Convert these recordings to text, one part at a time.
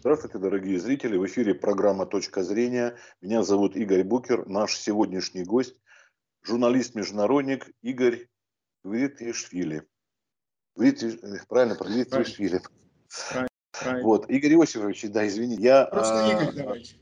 Здравствуйте, дорогие зрители. В эфире программа «Точка зрения». Меня зовут Игорь Букер. Наш сегодняшний гость – журналист-международник Игорь Гвитишвили. Гвитиш... Правильно, про Гвитишвили. Вот, Игорь Иосифович, да, извини. Я, Просто а, Игорь давайте.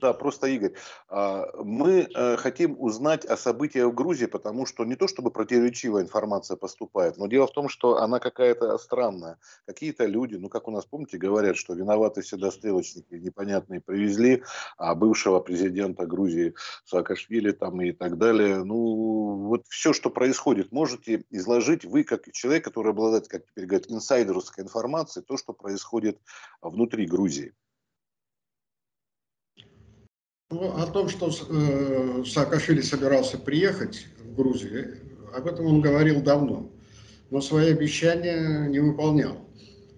Да, просто Игорь. А, мы э, хотим узнать о событиях в Грузии, потому что не то чтобы противоречивая информация поступает, но дело в том, что она какая-то странная. Какие-то люди, ну как у нас, помните, говорят, что виноваты всегда стрелочники непонятные привезли, а бывшего президента Грузии Саакашвили там и так далее. Ну вот все, что происходит, можете изложить вы, как человек, который обладает, как теперь говорят, инсайдерской информацией, то, что происходит внутри Грузии. Ну, о том, что э, Саакашвили собирался приехать в Грузию, об этом он говорил давно, но свои обещания не выполнял.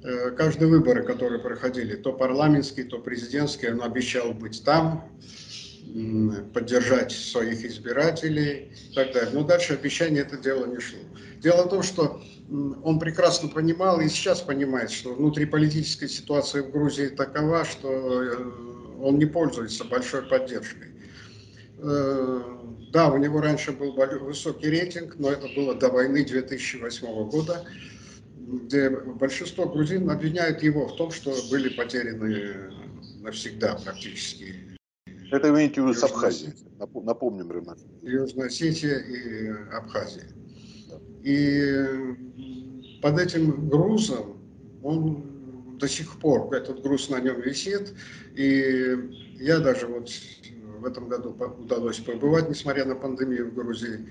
Э, каждые выборы, которые проходили, то парламентские, то президентские, он обещал быть там, поддержать своих избирателей и так далее. Но дальше обещание это дело не шло. Дело в том, что он прекрасно понимал и сейчас понимает, что внутриполитическая ситуация в Грузии такова, что э, он не пользуется большой поддержкой. Э, да, у него раньше был высокий рейтинг, но это было до войны 2008 года, где большинство грузин обвиняют его в том, что были потеряны навсегда практически. Это имеете в виду с Абхазией, напомним, Роман. Южная Осетия и Абхазия. И под этим грузом он до сих пор этот груз на нем висит. И я даже вот в этом году удалось побывать, несмотря на пандемию в Грузии,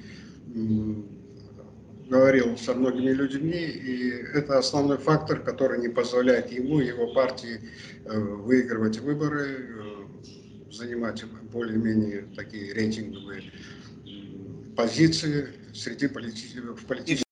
говорил со многими людьми, и это основной фактор, который не позволяет ему и его партии э, выигрывать выборы, э, занимать более-менее такие рейтинговые позиции среди политиков, в политической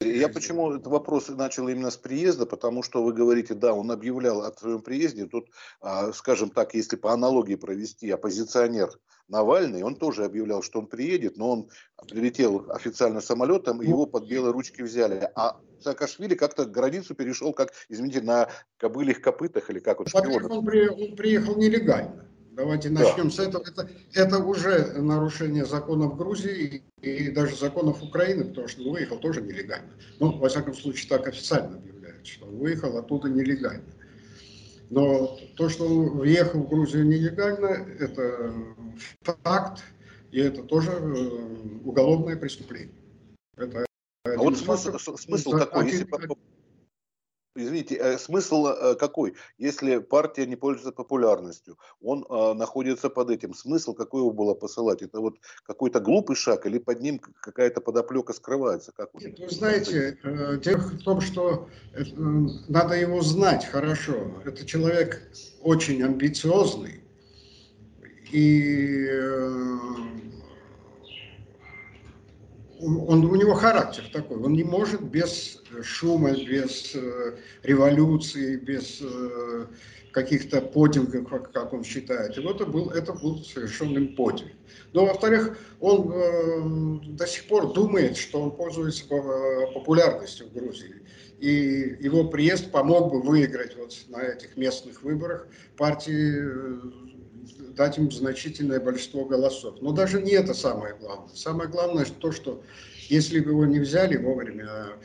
я почему этот вопрос начал именно с приезда, потому что вы говорите, да, он объявлял о своем приезде, тут, а, скажем так, если по аналогии провести, оппозиционер Навальный, он тоже объявлял, что он приедет, но он прилетел официально самолетом, и его под белые ручки взяли. А Саакашвили как-то границу перешел, как, извините, на кобылях копытах или как вот шпионов. Он, при, он приехал нелегально. Давайте начнем да. с этого. Это, это уже нарушение законов Грузии и, даже законов Украины, потому что он выехал тоже нелегально. Ну, во всяком случае, так официально объявляют, что он выехал оттуда нелегально. Но то, что он въехал в Грузию нелегально, это факт, и это тоже э, уголовное преступление. Это а вот смысл, смысл такой, если Извините, э, смысл э, какой? Если партия не пользуется популярностью, он э, находится под этим. Смысл какой его было посылать? Это вот какой-то глупый шаг или под ним какая-то подоплека скрывается? Как Нет, вы знаете, дело в том, что надо его знать хорошо. Это человек очень амбициозный и он, у него характер такой, он не может без шума, без э, революции, без э, каких-то подвигов, как, как он считает. И вот это был, это был совершенным подвиг. Но, во-вторых, он э, до сих пор думает, что он пользуется популярностью в Грузии. И его приезд помог бы выиграть вот на этих местных выборах партии э, дать им значительное большинство голосов. Но даже не это самое главное. Самое главное то, что если бы его не взяли вовремя, а,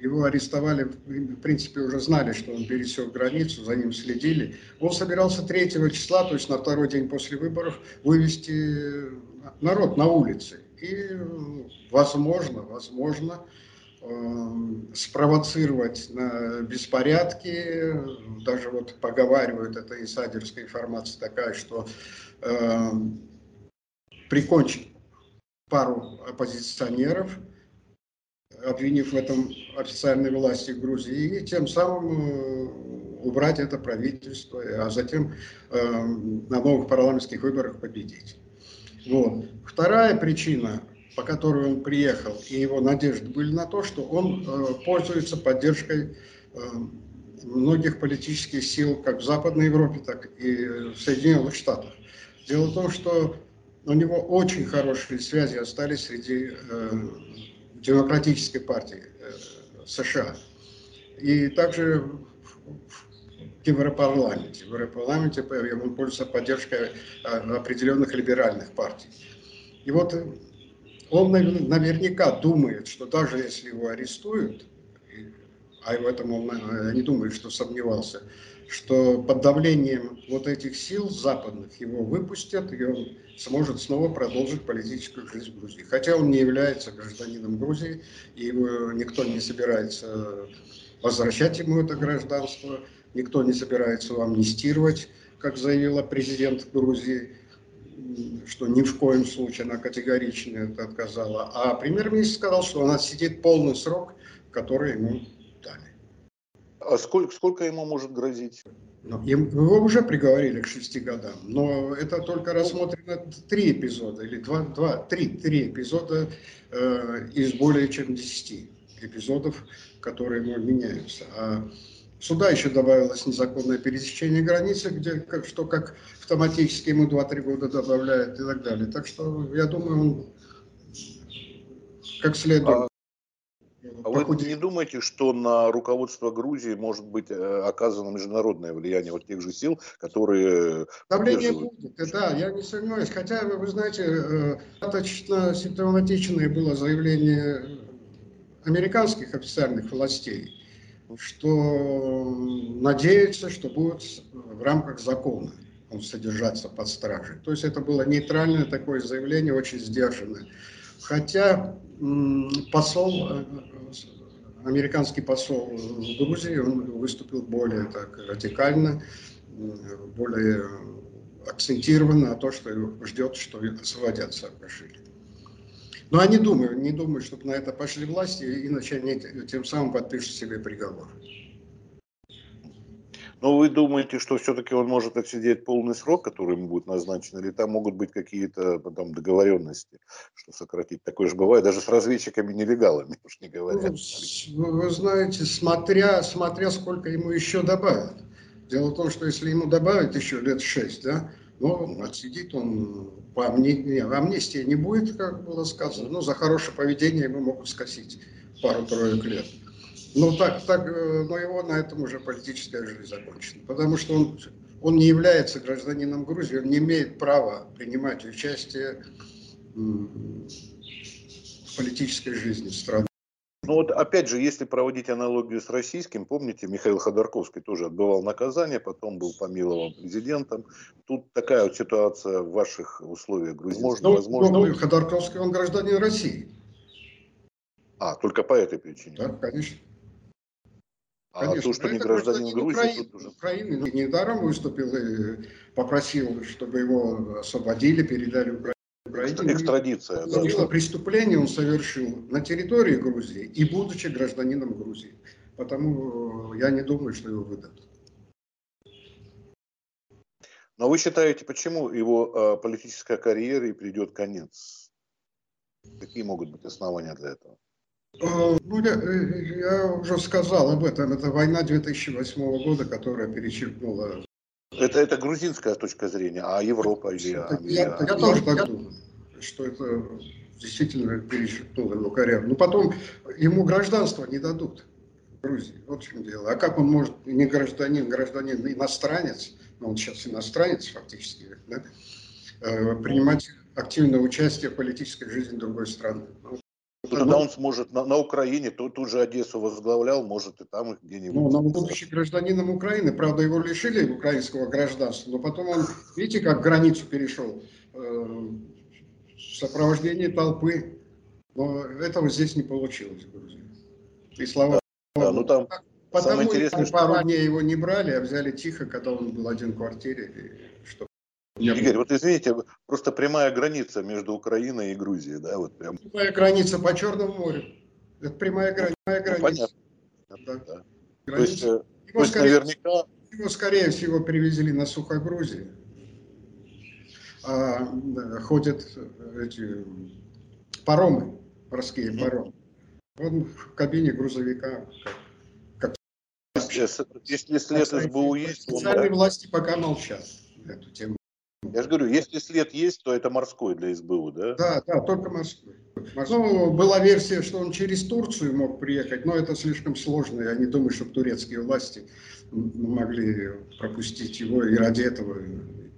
его арестовали, в принципе, уже знали, что он пересек границу, за ним следили. Он собирался 3 числа, то есть на второй день после выборов, вывести народ на улицы. И, возможно, возможно, спровоцировать на беспорядки, даже вот поговаривают, это инсайдерская информация такая, что э, прикончить пару оппозиционеров, обвинив в этом официальной власти Грузии, и тем самым э, убрать это правительство, а затем э, на новых парламентских выборах победить. Вот. Вторая причина по которой он приехал, и его надежды были на то, что он э, пользуется поддержкой э, многих политических сил как в Западной Европе, так и в Соединенных Штатах. Дело в том, что у него очень хорошие связи остались среди э, демократической партии э, США. И также в Европарламенте. В Европарламенте он пользуется поддержкой определенных либеральных партий. И вот он наверняка думает, что даже если его арестуют, а в этом он, я не думаю, что сомневался, что под давлением вот этих сил западных его выпустят, и он сможет снова продолжить политическую жизнь Грузии. Хотя он не является гражданином Грузии, и его никто не собирается возвращать ему это гражданство, никто не собирается его амнистировать, как заявила президент Грузии что ни в коем случае она категорично это отказала. А премьер-министр сказал, что она сидит полный срок, который ему дали. А сколько, сколько ему может грозить? Ну, его уже приговорили к шести годам, но это только рассмотрено три эпизода, или два, два три, три эпизода э, из более чем десяти эпизодов, которые ему меняются. А Сюда еще добавилось незаконное пересечение границы, где, как, что как автоматически ему 2-3 года добавляют и так далее. Так что я думаю, он как следует... А... А вы не думаете, что на руководство Грузии может быть э, оказано международное влияние вот тех же сил, которые... Давление будет, да, я не сомневаюсь. Хотя, вы знаете, э, достаточно симптоматичное было заявление американских официальных властей, что надеется, что будет в рамках закона он содержаться под стражей. То есть это было нейтральное такое заявление, очень сдержанное. Хотя посол, э, американский посол в Грузии, он выступил более так радикально, более акцентированно на то, что ждет, что освободят Саакашвили. Но я не думаю, не думаю, чтобы на это пошли власти, иначе они тем самым подпишут себе приговор. Но вы думаете, что все-таки он может отсидеть полный срок, который ему будет назначен, или там могут быть какие-то потом договоренности, что сократить? Такое же бывает даже с разведчиками-нелегалами, уж не говоря. Ну, вы знаете, смотря, смотря сколько ему еще добавят. Дело в том, что если ему добавят еще лет шесть, да, ну, отсидит он по амнистии, амнистии не будет, как было сказано, но за хорошее поведение ему могут скосить пару-тройку лет. Но ну, так, так, э, но его на этом уже политическая жизнь закончена, потому что он, он не является гражданином Грузии, он не имеет права принимать участие в политической жизни страны. Ну вот опять же, если проводить аналогию с российским, помните, Михаил Ходорковский тоже отбывал наказание, потом был помилован президентом. Тут такая вот ситуация в ваших условиях грузинских. Ну, возможно... Ну, Ходорковский, он гражданин России. А, только по этой причине? Да, конечно. А Конечно, то, что не гражданин Грузии, Украины, тут уже... Украины ну, недаром выступил и попросил, чтобы его освободили, передали Украине. Украине. Экстрадиция. Да. Что преступление он совершил на территории Грузии и будучи гражданином Грузии. Потому я не думаю, что его выдадут. Но вы считаете, почему его э, политическая карьера и придет конец? Какие могут быть основания для этого? А, ну, я, я уже сказал об этом. Это война 2008 года, которая перечеркнула это, это грузинская точка зрения, а Европа или... Я, я, я тоже так думаю, что это действительно перечеркнуло его карьеру. Но потом ему гражданство не дадут в Грузии. Вот в чем дело. А как он может, не гражданин, гражданин, иностранец, но он сейчас иностранец фактически, да, э, принимать активное участие в политической жизни другой страны. Ну, ну, тогда он сможет на, на Украине, тут, тут же Одессу возглавлял, может и там где-нибудь. Ну, он будучи гражданином Украины, правда, его лишили украинского гражданства, но потом он, видите, как границу перешел, э, в сопровождении толпы, но этого здесь не получилось в Грузии. И слова да, ну там Потому интересное, пару что... дней его не брали, а взяли тихо, когда он был один в квартире, что Игорь, вот извините, просто прямая граница между Украиной и Грузией, да, вот прям. Прямая граница по Черному морю. Это прямая, граница. Ну, понятно. Да. Да. То есть, э, его, то есть скорее, наверняка... Его, скорее всего, привезли на Сухогрузе. А ходят эти паромы, морские mm-hmm. паромы. Он в кабине грузовика, как, как если, если след СБУ есть... Официальные он, власти пока молчат эту тему. Я же говорю, если след есть, то это морской для СБУ, да? Да, да, только морской. Ну, была версия, что он через Турцию мог приехать, но это слишком сложно. Я не думаю, что турецкие власти могли пропустить его и ради этого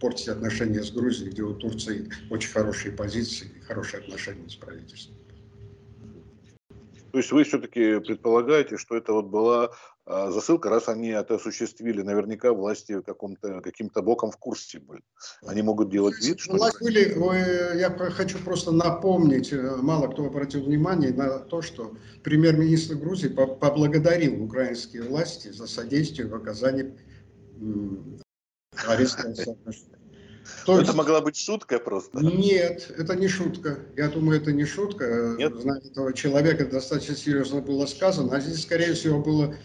портить отношения с Грузией, где у Турции очень хорошие позиции и хорошие отношения с правительством. То есть вы все-таки предполагаете, что это вот была засылка, раз они это осуществили, наверняка власти каким-то каким боком в курсе были. Они могут делать вид, что... Власти были, я хочу просто напомнить, э, мало кто обратил внимание на то, что премьер-министр Грузии поблагодарил украинские власти за содействие в оказании ареста то есть... Это могла быть шутка просто? Нет, это не шутка. Я думаю, это не шутка. Нет? Знать этого человека достаточно серьезно было сказано. А здесь, скорее всего, было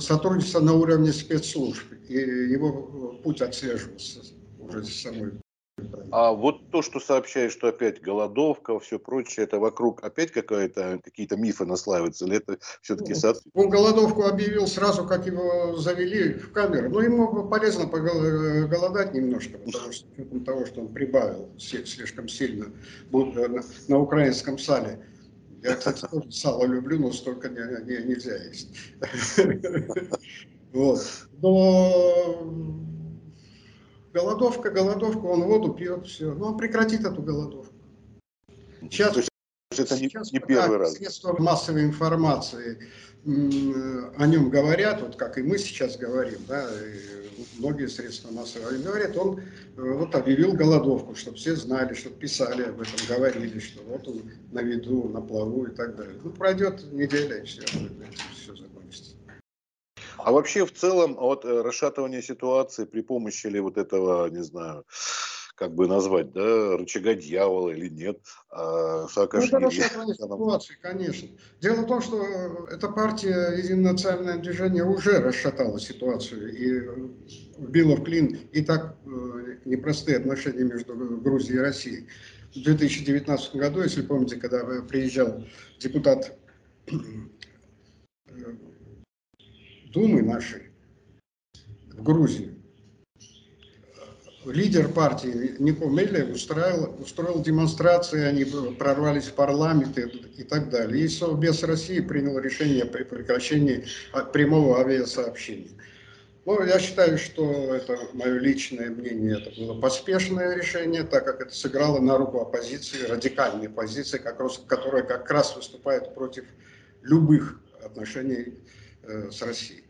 сотрудничество на уровне спецслужб. И его путь отслеживался уже самой а вот то, что сообщает, что опять голодовка, все прочее, это вокруг опять какая-то, какие-то мифы наслаиваются, или это все-таки ну, Он голодовку объявил сразу, как его завели в камеру. Но ему полезно поголодать немножко, потому что учетом того, что он прибавил слишком сильно на украинском сале. Я, кстати, тоже сало люблю, но столько не, не, нельзя есть. Вот. Но Голодовка, голодовка, он воду пьет, все. Но он прекратит эту голодовку. Сейчас, это не, сейчас не первый раз. Средства массовой информации о нем говорят, вот как и мы сейчас говорим, да, многие средства массовой говорят, он э, вот объявил голодовку, чтобы все знали, чтобы писали об этом, говорили, что вот он на виду, на плаву и так далее. Ну, пройдет неделя, и все, все закончится. А вообще в целом вот э, расшатывание ситуации при помощи ли вот этого, не знаю, как бы назвать, да, рычага дьявола или нет, а. Ну, это расшатывание ситуации, конечно. Дело в том, что эта партия Единое движение уже расшатала ситуацию и вбила в клин и так э, непростые отношения между Грузией и Россией. В 2019 году, если помните, когда приезжал депутат э, Думы нашей в Грузии, лидер партии Нико Меллер устроил, устроил демонстрации, они прорвались в парламент и, и так далее. И Совбез России принял решение при прекращении прямого авиасообщения. Ну, я считаю, что это мое личное мнение, это было поспешное решение, так как это сыграло на руку оппозиции, радикальной позиции, как раз, которая как раз выступает против любых отношений э, с Россией.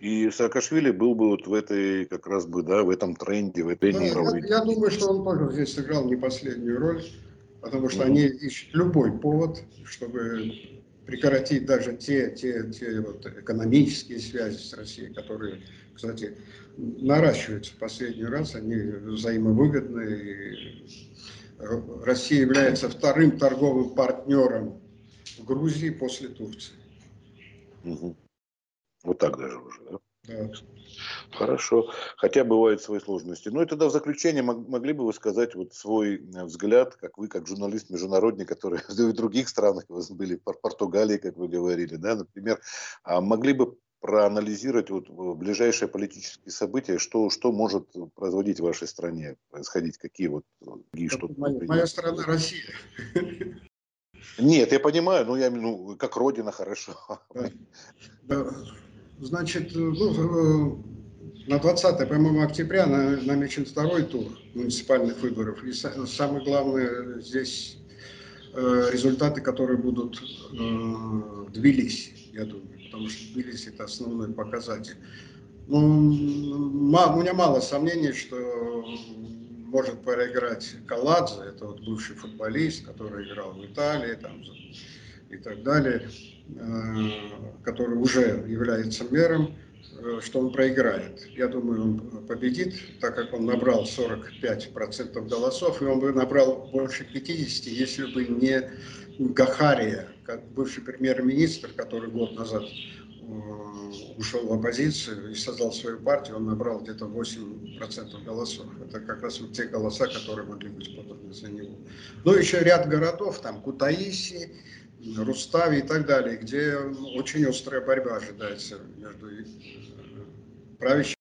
И Саакашвили был бы вот в этой, как раз бы, да, в этом тренде, в этой да, мировой. Я, я думаю, что он тоже здесь сыграл не последнюю роль, потому что mm-hmm. они ищут любой повод, чтобы прекратить даже те, те, те вот экономические связи с Россией, которые, кстати, наращиваются в последний раз, они взаимовыгодны. И Россия является вторым торговым партнером в Грузии после Турции. Угу. Вот так даже уже, да? Да. Хорошо. Хотя бывают свои сложности. Ну и тогда в заключение могли бы вы сказать вот свой э, взгляд, как вы, как журналист, международник, который в других странах, вы были в Португалии, как вы говорили, да, например, а могли бы проанализировать вот ближайшие политические события, что, что может производить в вашей стране, происходить, какие вот... Какие, что моя, моя страна Россия. Нет, я понимаю, но я ну, как родина хорошо. Да. Значит, ну, на 20, по-моему, октября намечен второй тур муниципальных выборов. И самое главное здесь э, результаты, которые будут э, в Тбилиси, я думаю, потому что Тбилиси – это основной показатель. Ну, у меня мало сомнений, что может проиграть Каладзе, это вот бывший футболист, который играл в Италии там, и так далее. Э, который уже является мэром, э, что он проиграет. Я думаю, он победит, так как он набрал 45% голосов, и он бы набрал больше 50, если бы не Гахария, как бывший премьер-министр, который год назад э, ушел в оппозицию и создал свою партию, он набрал где-то 8% голосов. Это как раз вот те голоса, которые могли быть поданы за него. Ну, еще ряд городов, там Кутаиси, Руставе и так далее, где очень острая борьба ожидается между э, правящими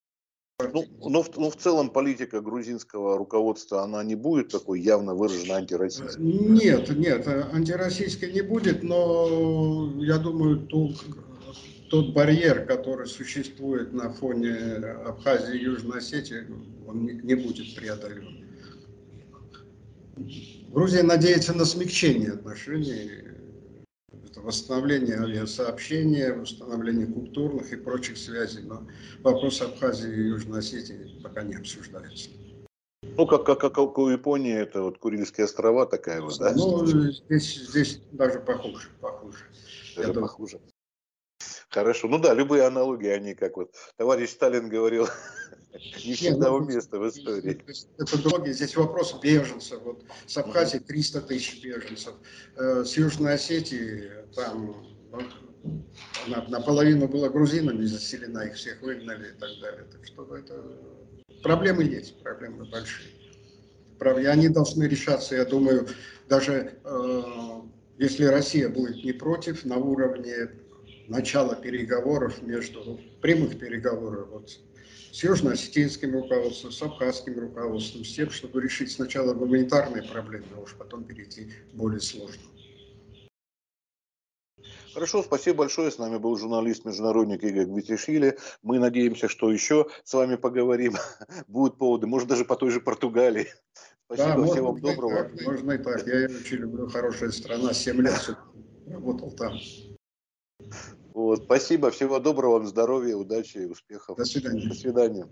ну, но, в, но в целом политика грузинского руководства, она не будет такой явно выраженной антироссийской? Нет, нет, антироссийской не будет, но я думаю, то, тот барьер, который существует на фоне Абхазии и Южной Осетии, он не, не будет преодолен. Грузия надеется на смягчение отношений, это восстановление авиасообщения, восстановление культурных и прочих связей, но вопрос Абхазии и Южной Осетии пока не обсуждается. Ну, как, как, как у Японии, это вот Курильские острова такая вот, да? Ну, здесь, здесь даже похуже, похуже. Даже Я похуже. Думаю. Хорошо. Ну да, любые аналогии, они как вот товарищ Сталин говорил, не всегда ну, уместно в истории. Это другие. Здесь вопрос беженцев. Вот с Абхазии 300 тысяч беженцев. Э, с Южной Осетии там ну, наполовину было грузинами заселена, их всех выгнали и так далее. Так что это проблемы есть, проблемы большие. И они должны решаться, я думаю, даже э, если Россия будет не против, на уровне начала переговоров между, прямых переговоров вот, с южно-осетинским руководством, с абхазским руководством, с тем, чтобы решить сначала гуманитарные проблемы, а уж потом перейти к более сложным. Хорошо, спасибо большое. С нами был журналист-международник Игорь Гвитишвили. Мы надеемся, что еще с вами поговорим. Будут поводы, может, даже по той же Португалии. Спасибо, да, всего вам доброго. Так, можно и так. Я очень люблю хорошая страна. Семь лет работал там. Вот, спасибо, всего доброго вам, здоровья, удачи, успехов. До свидания. До свидания.